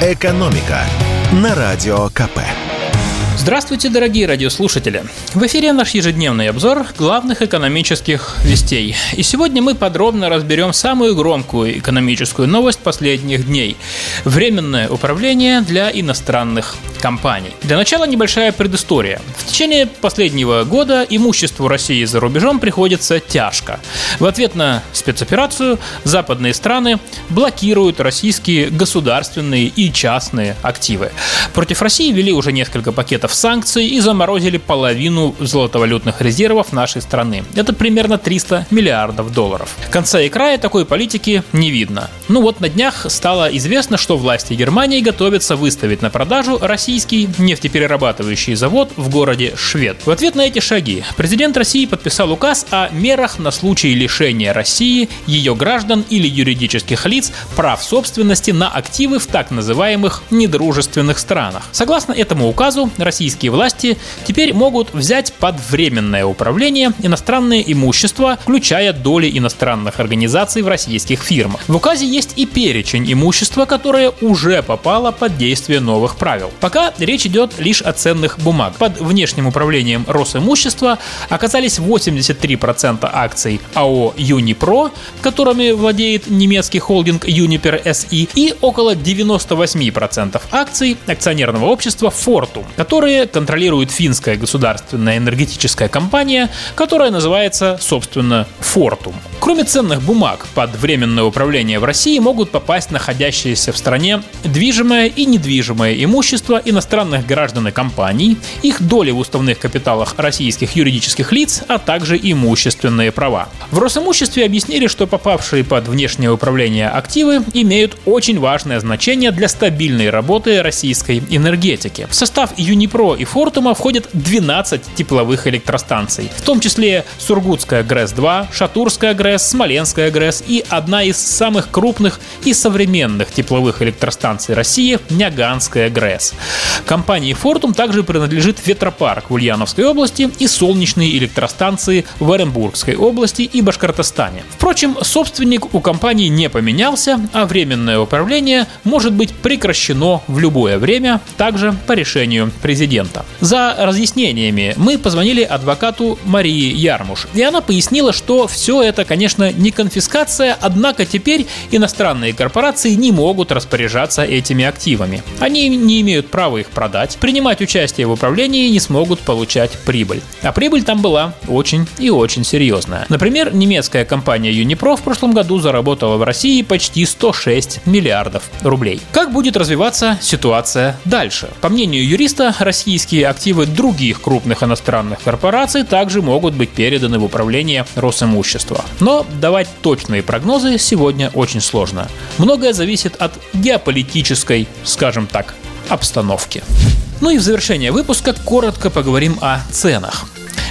«Экономика» на Радио КП. Здравствуйте, дорогие радиослушатели! В эфире наш ежедневный обзор главных экономических вестей. И сегодня мы подробно разберем самую громкую экономическую новость последних дней. Временное управление для иностранных компаний. Для начала небольшая предыстория. В течение последнего года имуществу России за рубежом приходится тяжко. В ответ на спецоперацию западные страны блокируют российские государственные и частные активы. Против России ввели уже несколько пакетов санкций и заморозили половину золотовалютных резервов нашей страны. Это примерно 300 миллиардов долларов. Конца и края такой политики не видно. Ну вот на днях стало известно, что власти Германии готовятся выставить на продажу российский нефтеперерабатывающий завод в городе Швед. В ответ на эти шаги президент России подписал указ о мерах на случай лишения России, ее граждан или юридических лиц прав собственности на активы в так называемых недружественных странах. Согласно этому указу, российские власти теперь могут взять под временное управление иностранное имущество, включая доли иностранных организаций в российских фирмах. В указе есть и перечень имущества, которое уже попало под действие новых правил. Пока речь идет лишь о ценных бумаг. Под внешним управлением Росимущества оказались 83% акций АО «Юнипро», которыми владеет немецкий холдинг Uniper SE, и около 98% акций акционерного общества «Фортум», которые контролирует финская государственная энергетическая компания, которая называется, собственно, «Фортум». Кроме ценных бумаг, под временное управление в России могут попасть находящиеся в стране движимое и недвижимое имущество иностранных граждан и компаний, их доли в уставных капиталах российских юридических лиц, а также имущественные права. В Росимуществе объяснили, что попавшие под внешнее управление активы имеют очень важное значение для стабильной работы российской энергетики. В состав Юнипро и Фортума входят 12 тепловых электростанций, в том числе Сургутская ГРЭС-2, Шатурская ГРЭС, Смоленская ГРЭС и одна из самых крупных и современных тепловых электростанций России – Няганская ГРЭС. Компании Фортум также принадлежит ветропарк в Ульяновской области и солнечные электростанции в Оренбургской области и Башкортостане. Впрочем, собственник у компании не поменялся, а временное управление может быть прекращено в любое время, также по решению президента. За разъяснениями мы позвонили адвокату Марии Ярмуш, и она пояснила, что все это, конечно, не конфискация, однако теперь иностранные корпорации не могут распоряжаться этими активами. Они не имеют права их продать, принимать участие в управлении не смогут получать прибыль. А прибыль там была очень и очень серьезная. Например, немецкая компания Unipro в прошлом году заработала в России почти 106 миллиардов рублей. Как будет развиваться ситуация дальше? По мнению юриста, российские активы других крупных иностранных корпораций также могут быть переданы в управление Росимущества. Но давать точные прогнозы сегодня очень сложно. Многое зависит от геополитической, скажем так, обстановки. Ну и в завершение выпуска коротко поговорим о ценах.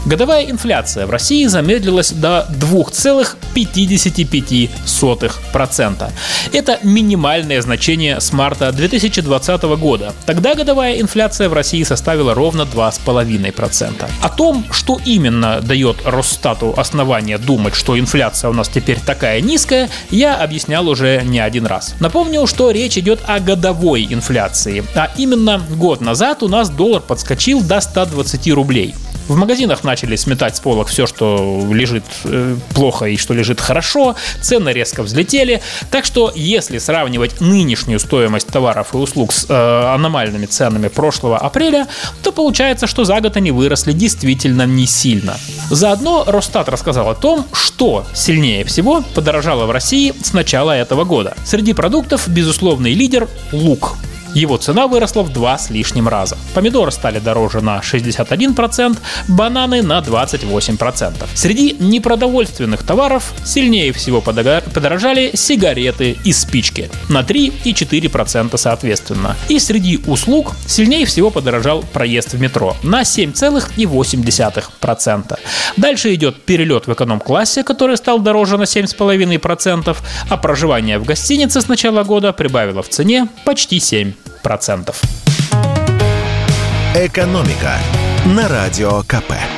Годовая инфляция в России замедлилась до 2,55%. Это минимальное значение с марта 2020 года. Тогда годовая инфляция в России составила ровно 2,5%. О том, что именно дает Росстату основание думать, что инфляция у нас теперь такая низкая, я объяснял уже не один раз. Напомню, что речь идет о годовой инфляции, а именно год назад у нас доллар подскочил до 120 рублей. В магазинах начали сметать с полок все, что лежит э, плохо и что лежит хорошо, цены резко взлетели. Так что, если сравнивать нынешнюю стоимость товаров и услуг с э, аномальными ценами прошлого апреля, то получается, что за год они выросли действительно не сильно. Заодно Росстат рассказал о том, что сильнее всего подорожало в России с начала этого года. Среди продуктов безусловный лидер – лук. Его цена выросла в два с лишним раза. Помидоры стали дороже на 61%, бананы на 28%. Среди непродовольственных товаров сильнее всего подорожали сигареты и спички на 3 и 4% соответственно. И среди услуг сильнее всего подорожал проезд в метро на 7,8%. Дальше идет перелет в эконом-классе, который стал дороже на 7,5%, а проживание в гостинице с начала года прибавило в цене почти 7%. Экономика на радио КП.